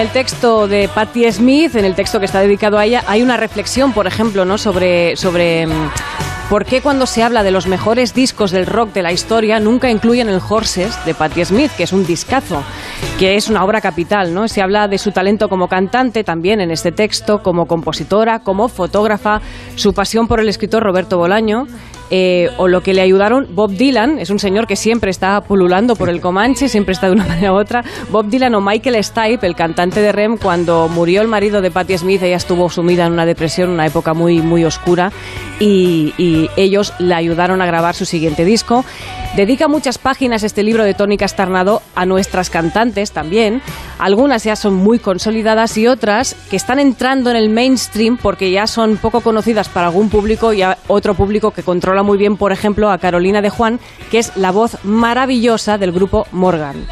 El texto de Patti Smith, en el texto que está dedicado a ella, hay una reflexión, por ejemplo, ¿no? sobre, sobre mm, por qué cuando se habla de los mejores discos del rock de la historia nunca incluyen el Horses de Patti Smith, que es un discazo, que es una obra capital. ¿no? Se habla de su talento como cantante también en este texto, como compositora, como fotógrafa, su pasión por el escritor Roberto Bolaño. eh, o lo que le ayudaron Bob Dylan, es un señor que siempre está pululando por el Comanche, siempre está de una manera u otra. Bob Dylan o Michael Stipe, el cantante de Rem, cuando murió el marido de Patti Smith, ella estuvo sumida en una depresión, una época muy, muy oscura, y, ellos le ayudaron a grabar su siguiente disco. Dedica muchas páginas este libro de Tony Castarnado a nuestras cantantes también. Algunas ya son muy consolidadas y otras que están entrando en el mainstream porque ya son poco conocidas para algún público y otro público que controla muy bien, por ejemplo, a Carolina de Juan, que es la voz maravillosa del grupo Morgan.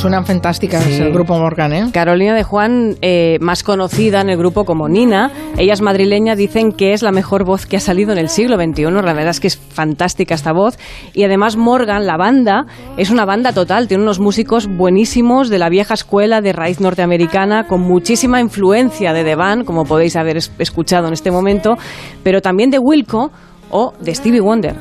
Suenan fantásticas Sí. el grupo Morgan, ¿eh? Carolina de Juan, eh, más conocida en el grupo como Nina, ella es madrileña, dicen que es la mejor voz que ha salido en el siglo XXI, la verdad es que es fantástica esta voz, y además Morgan, la banda, es una banda total, tiene unos músicos buenísimos de la vieja escuela de raíz norteamericana, con muchísima influencia de The Band, como podéis haber es- escuchado en este momento, pero también de Wilco o de Stevie Wonder.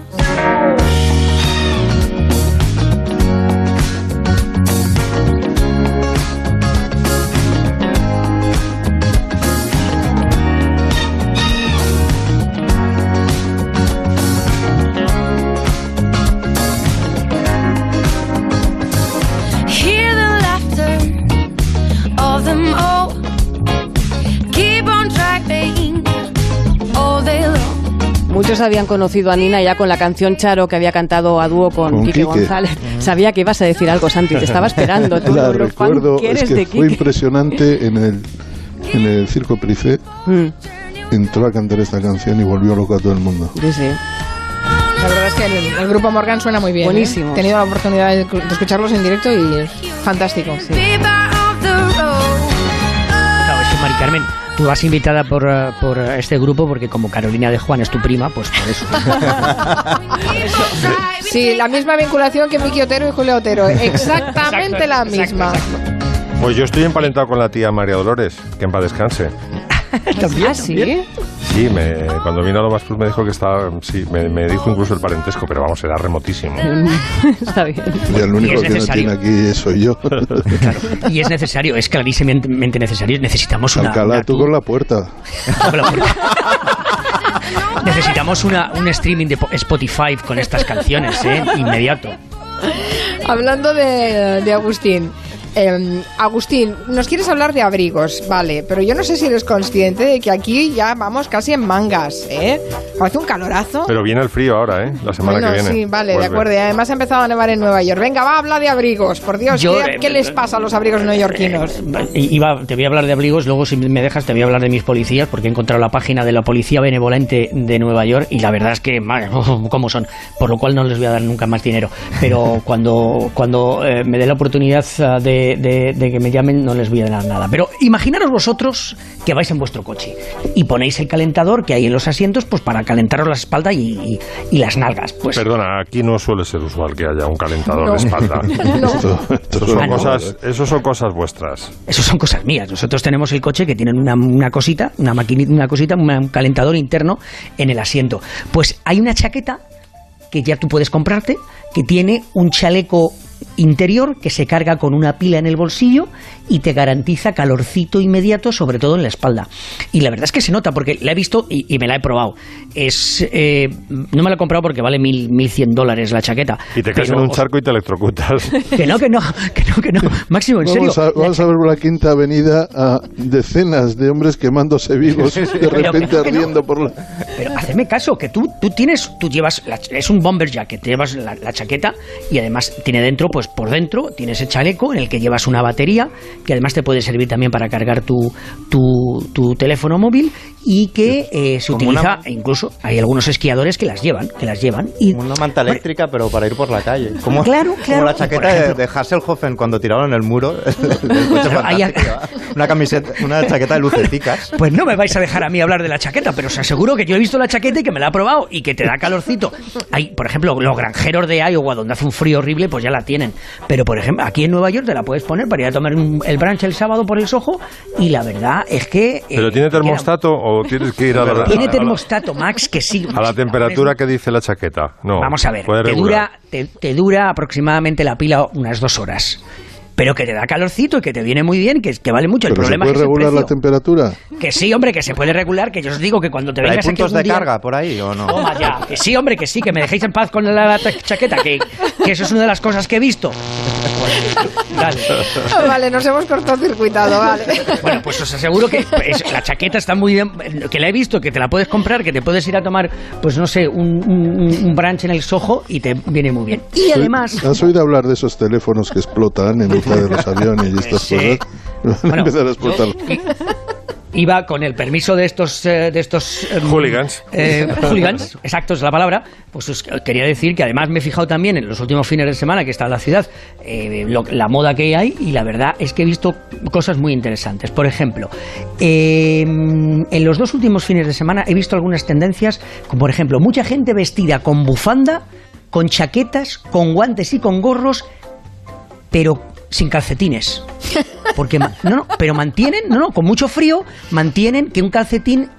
Muchos habían conocido a Nina ya con la canción Charo que había cantado a dúo con, Con Quique Quique. González. Sabía que ibas a decir algo, Santi, te estaba esperando. Tú, La fan recuerdo, que es que de fue Quique. impresionante en el, en el Circo Price. Mm, Entró a cantar esta canción y volvió loco a todo el mundo. sí, sí. La verdad es que el, el grupo Morgan suena muy bien. ¿eh? Buenísimo. He tenido la oportunidad de, de escucharlos en directo y es fantástico. Paper tú vas invitada por, eh, por este grupo porque como Carolina de Juan es tu prima, pues por eso. Sí, la misma vinculación que Miki Otero y Julio Otero. Exactamente la misma. Pues yo estoy empalentado con la tía María Dolores, que en paz descanse. ¿Ah, sí? Sí, me, cuando vino a lo más plus me dijo que estaba, sí, me, me dijo incluso el parentesco, pero vamos, era remotísimo. Está bien. Y el único Y que no tiene aquí soy yo. Y es necesario, es clarísimamente necesario. Necesitamos una. Alcalá, una- tú con la puerta. necesitamos una, un streaming de po- Spotify con estas canciones, ¿eh? Inmediato. Hablando de, de Agustín. Eh, Agustín, nos quieres hablar de abrigos, vale, pero yo no sé si eres consciente de que aquí ya vamos casi en mangas, ¿eh? Hace un calorazo. Pero viene el frío ahora, ¿eh? La semana Bueno, que viene. sí, vale, de acuerdo. Y además ha empezado a nevar en Nueva York. Venga, va, habla de abrigos. Por Dios, Yo, ¿qué, eh, qué les pasa a los abrigos neoyorquinos? I- Iba, te voy a hablar de abrigos, luego si me dejas te voy a hablar de mis policías, porque he encontrado la página de la Policía Benevolente de Nueva York y la verdad es que, madre, cómo son, por lo cual no les voy a dar nunca más dinero. Pero cuando, cuando eh, me dé la oportunidad ah, de, de- de que me llamen, no les voy a dar nada. Pero imaginaros vosotros que vais en vuestro coche y ponéis el calentador que hay en los asientos pues para calentaros la espalda y, y- y las nalgas. Pues Perdona, aquí no suele ser usual que haya un calentador No. de espalda. No. Esto- Ah, son no. cosas, eso son cosas vuestras. Eso son cosas mías. Nosotros tenemos el coche que tiene una, una cosita, una maquinita, una cosita, un calentador interno en el asiento. Pues hay una chaqueta que ya tú puedes comprarte, que tiene un chaleco interior que se carga con una pila en el bolsillo y te garantiza calorcito inmediato, sobre todo en la espalda. Y la verdad es que se nota, porque la he visto y, y me la he probado. Es eh, No me la he comprado porque vale mil, mil cien dólares la chaqueta. Y te caes en un charco y te electrocutas. Que no, que no, que no, que no. Máximo, en serio. Vamos a, vamos a ver por la quinta avenida a decenas de hombres quemándose vivos, de repente no, que no. ardiendo por la... Pero hacedme caso, que tú, tú tienes, tú llevas, la- es un bomber jacket, te llevas la, la chaqueta y además tiene dentro, pues por dentro tienes el chaleco en el que llevas una batería que además te puede servir también para cargar tu, tu, tu teléfono móvil y que eh, se Como utiliza, una- e incluso hay algunos esquiadores que las llevan, que las llevan y Una manta eléctrica, pero para ir por la calle. Como, Claro, como claro. la chaqueta ejemplo- de, de Hasselhoffen cuando tiraron el muro coche Claro. Una camiseta, una chaqueta de luceticas. Pues no me vais a dejar a mí hablar de la chaqueta, pero os aseguro que yo he visto la chaqueta y que me la he probado y que te da calorcito. Hay, por ejemplo, los granjeros de Iowa, donde hace un frío horrible, pues ya la tienen. Pero, por ejemplo, aquí en Nueva York te la puedes poner para ir a tomar un- el brunch el sábado por el Soho y la verdad es que... eh, ¿Pero tiene termostato o tienes que ir a la, Tiene termostato, Max, que sí. a la temperatura que dice la chaqueta? No. Vamos a ver, te dura, te, te dura aproximadamente la pila unas dos horas. Pero que te da calorcito y que te viene muy bien, que, que vale mucho. El ¿Pero se problema puede es que el regular la temperatura? Que sí, hombre, que se puede regular, que yo os digo que cuando te ¿Pero ¿Hay vengas aquí puntos algún de día- carga por ahí o no? Toma ya. Que sí, hombre, que sí, que me dejéis en paz con la, la ta- chaqueta, que, que eso es una de las cosas que he visto. Dale. Vale, nos hemos cortocircuitado, vale. Bueno, pues os aseguro que es- la chaqueta está muy bien, que la he visto, que te la puedes comprar, que te puedes ir a tomar, pues no sé, un, un, un brunch en el Soho y te viene muy bien. Y además... ¿Has oído hablar de esos teléfonos que explotan en de los aviones y estas Sí. cosas? Van a Bueno, empezar a explotar. Iba con el permiso de estos eh, de estos em, Hooligans. eh, hooligans, exacto es la palabra. Pues os quería decir que además me he fijado también en los últimos fines de semana que está en la ciudad eh, lo- la moda que hay y la verdad es que he visto cosas muy interesantes. Por ejemplo, eh, en los dos últimos fines de semana he visto algunas tendencias, como por ejemplo mucha gente vestida con bufanda, con chaquetas, con guantes y con gorros, pero sin calcetines. Porque, no, no, pero mantienen, no, no, con mucho frío, mantienen que un calcetín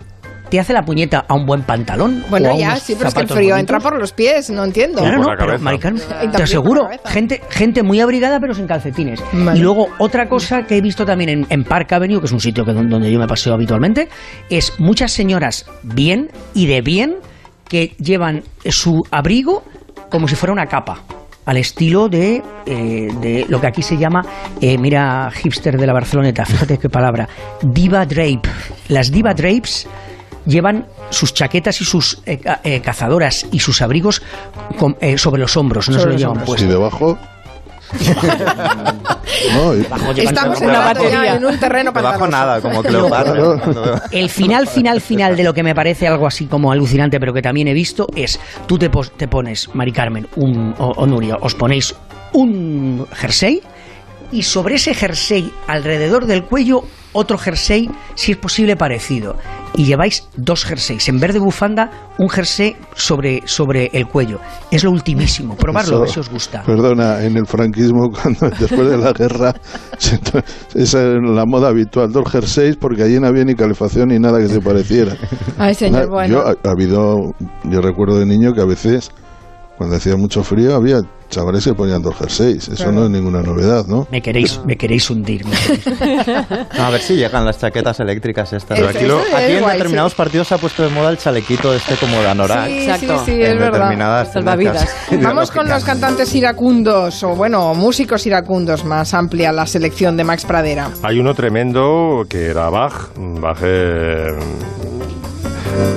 te hace la puñeta a un buen pantalón. o Bueno, a ya, unos sí, pero es que el frío bonitos. entra por los pies, no entiendo. Claro, no, pero, Mari Carmen, Y te aseguro, gente, gente muy abrigada pero sin calcetines. Vale. Y luego otra cosa que he visto también en, en Park Avenue, que es un sitio que, donde yo me paseo habitualmente, es muchas señoras bien y de bien que llevan su abrigo como si fuera una capa. Al estilo de, eh, de lo que aquí se llama, eh, mira, hipster de la Barceloneta, fíjate qué palabra, diva drape. Las diva drapes llevan sus chaquetas y sus eh, eh, cazadoras y sus abrigos con- eh, sobre los hombros, no Sobre se lo los llevan puesto. Y debajo. no, Estamos en una batería, en un terreno pantanoso. nada, como Cleopatra. El final, final, final de lo que me parece algo así como alucinante, pero que también he visto, es tú te, pos- te pones, Mari Carmen un, o, o Nuria, os ponéis un jersey y sobre ese jersey, alrededor del cuello, otro jersey, si es posible, parecido. Y lleváis dos jerseys. En vez de bufanda, un jersey sobre, sobre el cuello. Es lo ultimísimo. Probarlo, a ver Eso, si os gusta. Perdona, en el franquismo, cuando después de la guerra, esa era la moda habitual, dos jerseys, porque allí no había ni calefacción ni nada que se pareciera. Ay, señor, bueno. Yo, ha, ha habido, yo recuerdo de niño que a veces, cuando hacía mucho frío, había chavales que ponían dos jerseys. Eso Claro. no es ninguna novedad, ¿no? Me queréis, me queréis hundir. me queréis. A ver si llegan las chaquetas eléctricas estas. Eso- aquí lo- es en guay, determinados partidos se ha puesto de moda el chalequito este como de anorak. Sí, Exacto. sí, sí, es en verdad. determinadas Salvavidas. Vamos con los cantantes iracundos, o bueno, músicos iracundos, más amplia la selección de Max Pradera. Hay uno tremendo que era Bach. Bach eh,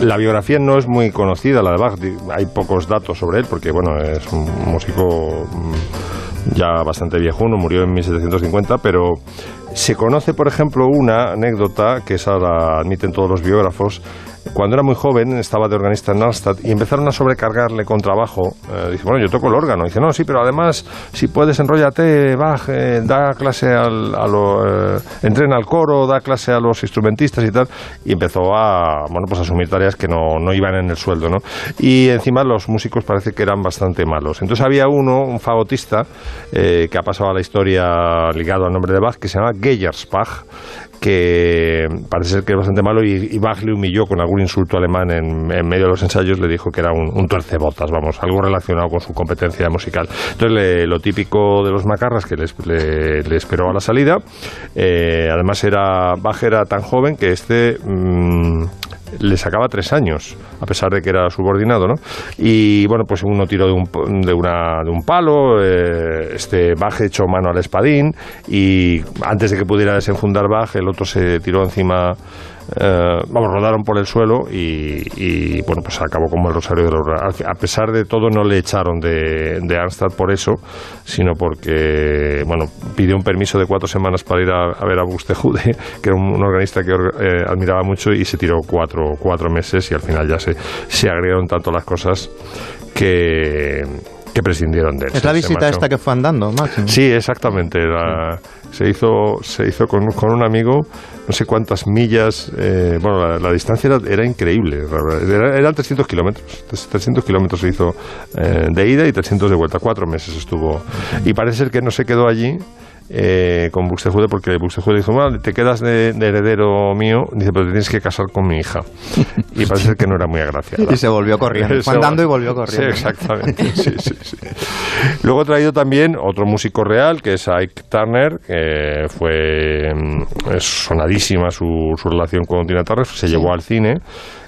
la biografía no es muy conocida, la de Bach. Hay pocos datos sobre él porque, bueno, es un músico mm, ya bastante viejuno, murió en 1750, pero se conoce, por ejemplo, una anécdota que esa la admiten todos los biógrafos. Cuando era muy joven, estaba de organista en Arnstadt y empezaron a sobrecargarle con trabajo. Eh, bueno, yo toco el órgano. Dice, no, sí, pero además, si puedes, enróllate, Bach, eh, da clase al, a lo, eh, entrena al coro, da clase a los instrumentistas y tal. Y empezó a, bueno, pues a asumir tareas que no, no iban en el sueldo, ¿no? Y encima los músicos parece que eran bastante malos. Entonces había uno, un fagotista, eh, que ha pasado a la historia ligado al nombre de Bach, que se llama Geyersbach, que parece ser que es bastante malo y, y Bach le humilló con algún insulto alemán en, medio de los ensayos, le dijo que era un, un tuercebotas, vamos, algo relacionado con su competencia musical. Entonces le- lo típico de los macarras que le esperó a la salida, eh, además era Bach era tan joven que este mm, le sacaba tres años, a pesar de que era subordinado, ¿no? Y bueno, pues uno tiró de un, de una, de un palo, eh, este Bach echó mano al espadín y antes de que pudiera desenfundar Bach, el otro se tiró encima, eh, vamos, rodaron por el suelo y, bueno, pues acabó como el Rosario de la A pesar de todo, no le echaron de, de por eso, sino porque, bueno, pidió un permiso de cuatro semanas para ir a, ver a Buxtehude, que era un, un organista que eh, admiraba mucho y se tiró cuatro, cuatro meses y al final ya se, se agriaron tanto las cosas que, que prescindieron de él. Es la visita esta que fue andando, Máximo. Sí, exactamente. la- se hizo, se hizo con, con un amigo, no sé cuántas millas. eh, bueno, la, la distancia era, era increíble. Era, eran 300 kilómetros. 300 kilómetros se hizo eh, de ida y 300 de vuelta. Cuatro meses estuvo. Y parece ser que no se quedó allí. Eh, con Buxtehude porque Buxtehude dijo, bueno, te quedas de, de heredero mío, dice, pero te tienes que casar con mi hija. Y parece que no era muy agraciada. Y se volvió corriendo. Fue andando y vol- volvió corriendo. Sí, exactamente. Sí, sí, sí. Luego he traído también otro músico real, que es Ike Turner, que fue mm, sonadísima su, su relación con Tina Turner, se llevó al cine.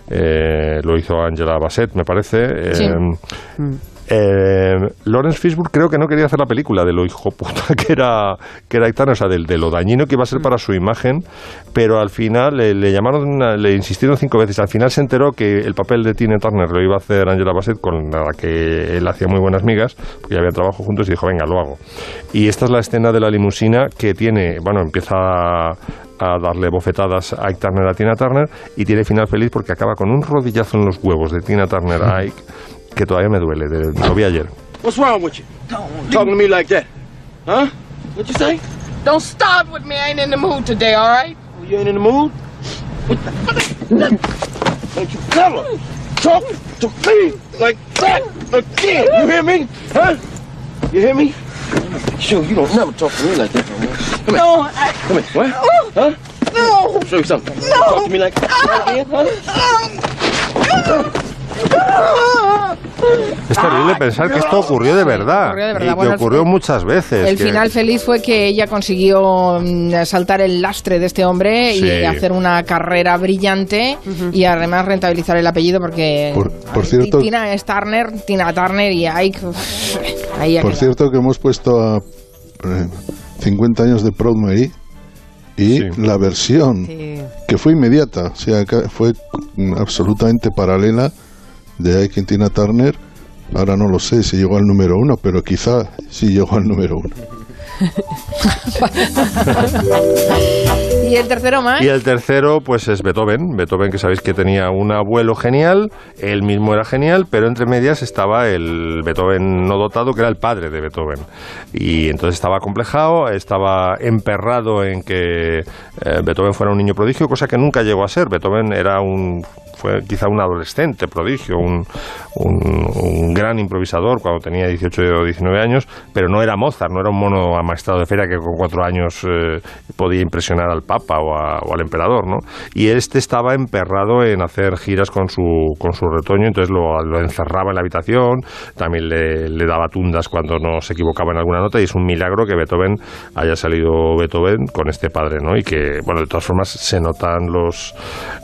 eh, lo hizo Angela Bassett, me parece. eh, Sí. Eh, Lawrence Fishburne creo que no quería hacer la película de lo hijo puta que era que era Ike Turner, o sea, de, de lo dañino que iba a ser para su imagen, pero al final le, le llamaron, una- le insistieron cinco veces. Al final se enteró que el papel de Tina Turner lo iba a hacer Angela Bassett, con la que él hacía muy buenas migas, porque ya habían trabajado juntos y dijo, venga, lo hago. Y esta es la escena de la limusina que tiene, bueno, empieza a, a darle bofetadas a Ike Turner a Tina Turner y tiene final feliz porque acaba con un rodillazo en los huevos de Tina Turner a Ike que todavía me duele, de- lo vi ayer. What's wrong with you? Talking to me like that. Huh? What'd you say? Don't start with me. I ain't in the mood today, all right? You ain't in the mood? Don't you ever talk to me like that again. You hear me? Huh? You hear me? Sure, you don't never talk to me like that no more. Come here. No, I... Come here. What? Huh? No. Show you something. No. Talk to me like that again, huh? Es terrible pensar que esto ocurrió de verdad, ocurrió de verdad. y que Bueno, ocurrió muchas veces. El que- final feliz fue que ella consiguió mm, saltar el lastre de este hombre Sí. y hacer una carrera brillante y además rentabilizar el apellido porque Por, por cierto, Tina es Turner, Tina Turner y Ike. uf, ahí ha por quedado. cierto que hemos puesto a eh, 50 años de Proud Mary y la versión que fue inmediata, o sea, que fue absolutamente paralela de Ike y Tina Turner. Ahora no lo sé si llegó al número uno, pero quizá sí llegó al número uno. y el tercero más. Y el tercero, pues es Beethoven. Beethoven, que sabéis que tenía un abuelo genial, él mismo era genial, pero entre medias estaba el Beethoven no dotado, que era el padre de Beethoven. Y entonces estaba complejado, estaba emperrado en que eh, Beethoven fuera un niño prodigio, cosa que nunca llegó a ser. Beethoven era un fue quizá un adolescente prodigio, un, un- un gran improvisador cuando tenía 18 o 19 años, pero no era Mozart, no era un mono feria que con cuatro años eh, podía impresionar al Papa o, al emperador, ¿no? Y este estaba emperrado en hacer giras con su, con su retoño, entonces lo, encerraba en la habitación, también le, daba tundas cuando no se equivocaba en alguna nota, y es un milagro que Beethoven haya salido Beethoven con este padre, ¿no? Y que, bueno, de todas formas se notan los,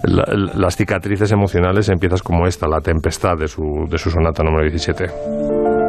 la- las cicatrices emocionales en piezas como esta, La Tempestad de su, de su sonata número 17.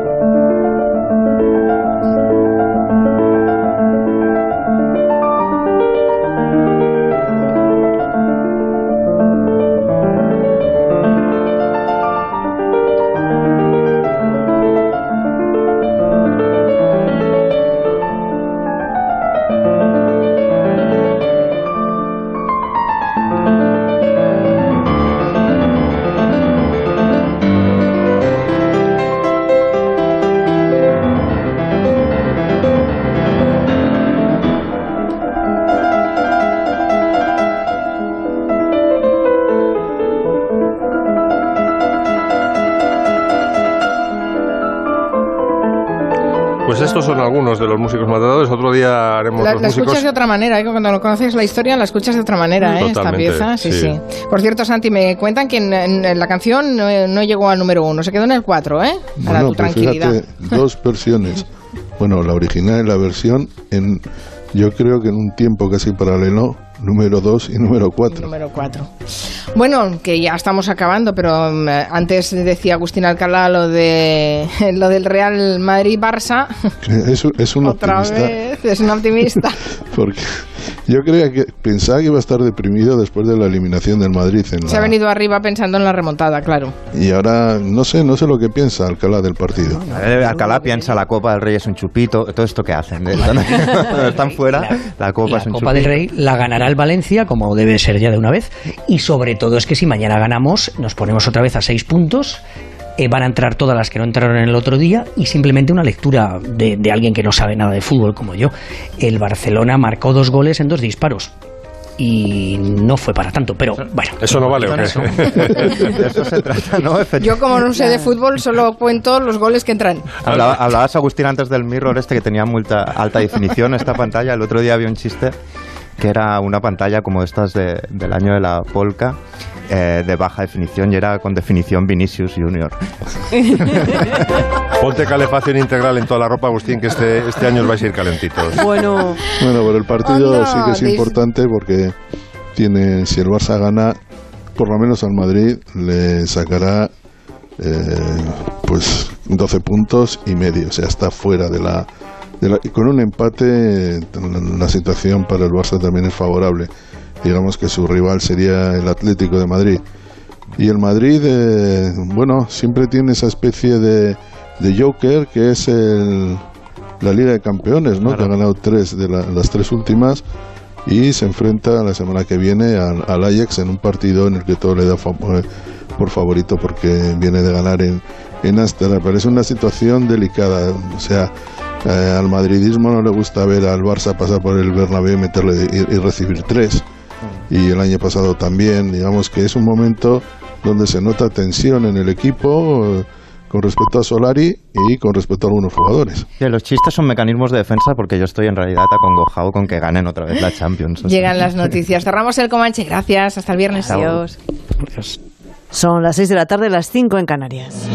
Algunos de los músicos matadores. Otro día haremos La, los la músicos. escuchas de otra manera, ¿eh? cuando no conoces la historia la escuchas de otra manera, ¿eh? esta pieza. Sí, sí, sí. Por cierto, Santi, me cuentan que en, en la canción no, no llegó al número uno, se quedó en el cuatro, ¿eh? Para Bueno, tu pues tranquilidad. fíjate, dos versiones. Bueno, la original y la versión en, yo creo que en un tiempo casi paralelo, número 2 y número 4. Número 4. Bueno, que ya estamos acabando, pero mm, antes decía Agustín Alcalá lo de lo del Real Madrid-Barça. Es, un- es un Otra optimista, vez, es un optimista. porque yo creía que pensaba que iba a estar deprimido después de la eliminación del Madrid en Se ha la- venido arriba pensando en la remontada, claro. y ahora no sé, no sé lo que piensa Alcalá del partido. Eh, Alcalá piensa la Copa del Rey es un chupito, todo esto que hacen. Cuando están fuera, la Copa es un Copa chupito. del Rey la ganará el Valencia, como debe ser ya de una vez. Y sobre todo es que si mañana ganamos, nos ponemos otra vez a seis puntos. Eh, van a entrar todas las que no entraron en el otro día y simplemente una lectura de, de alguien que no sabe nada de fútbol como yo. El Barcelona marcó dos goles en dos disparos. y no fue para tanto, pero bueno. Eso no vale, ¿o qué? De eso se trata, ¿no? Yo como no sé de fútbol solo cuento los goles que entran. Hablaba- hablabas, Agustín, antes del mirror este que tenía multa, alta definición esta pantalla. El otro día había un chiste que era una pantalla como estas de- del año de la polka, eh, de baja definición, y era con definición Vinicius Junior. Ponte calefacción integral en toda la ropa, Agustín, que este, este año os vais a ir calentitos. Bueno, Bueno, pero el partido sí que es importante porque tiene, si el Barça gana, por lo menos al Madrid le sacará eh, pues 12 puntos y medio, o sea, está fuera de la, de la- y con un empate la situación para el Barça también es favorable. Digamos que su rival sería el Atlético de Madrid. Y el Madrid, eh, bueno, siempre tiene esa especie de, de Joker que es el, la Liga de Campeones, ¿no? Que ha ganado tres de la- las tres últimas y se enfrenta la semana que viene al, al Ajax en un partido en el que todo le da eh, por favorito porque viene de ganar en, en Ámsterdam. Pero es una situación delicada, o sea, eh, al madridismo no le gusta ver al Barça pasar por el Bernabéu y meterle y, y recibir tres. Y el año pasado también, digamos que es un momento donde se nota tensión en el equipo eh, con respecto a Solari y con respecto a algunos jugadores. Sí, los chistes son mecanismos de defensa porque yo estoy en realidad acongojado con que ganen otra vez la Champions. Llegan las noticias. Cerramos el Comanche. Gracias. Hasta el viernes. Luego. Adiós. Son las 6 de la tarde, las 5 en Canarias.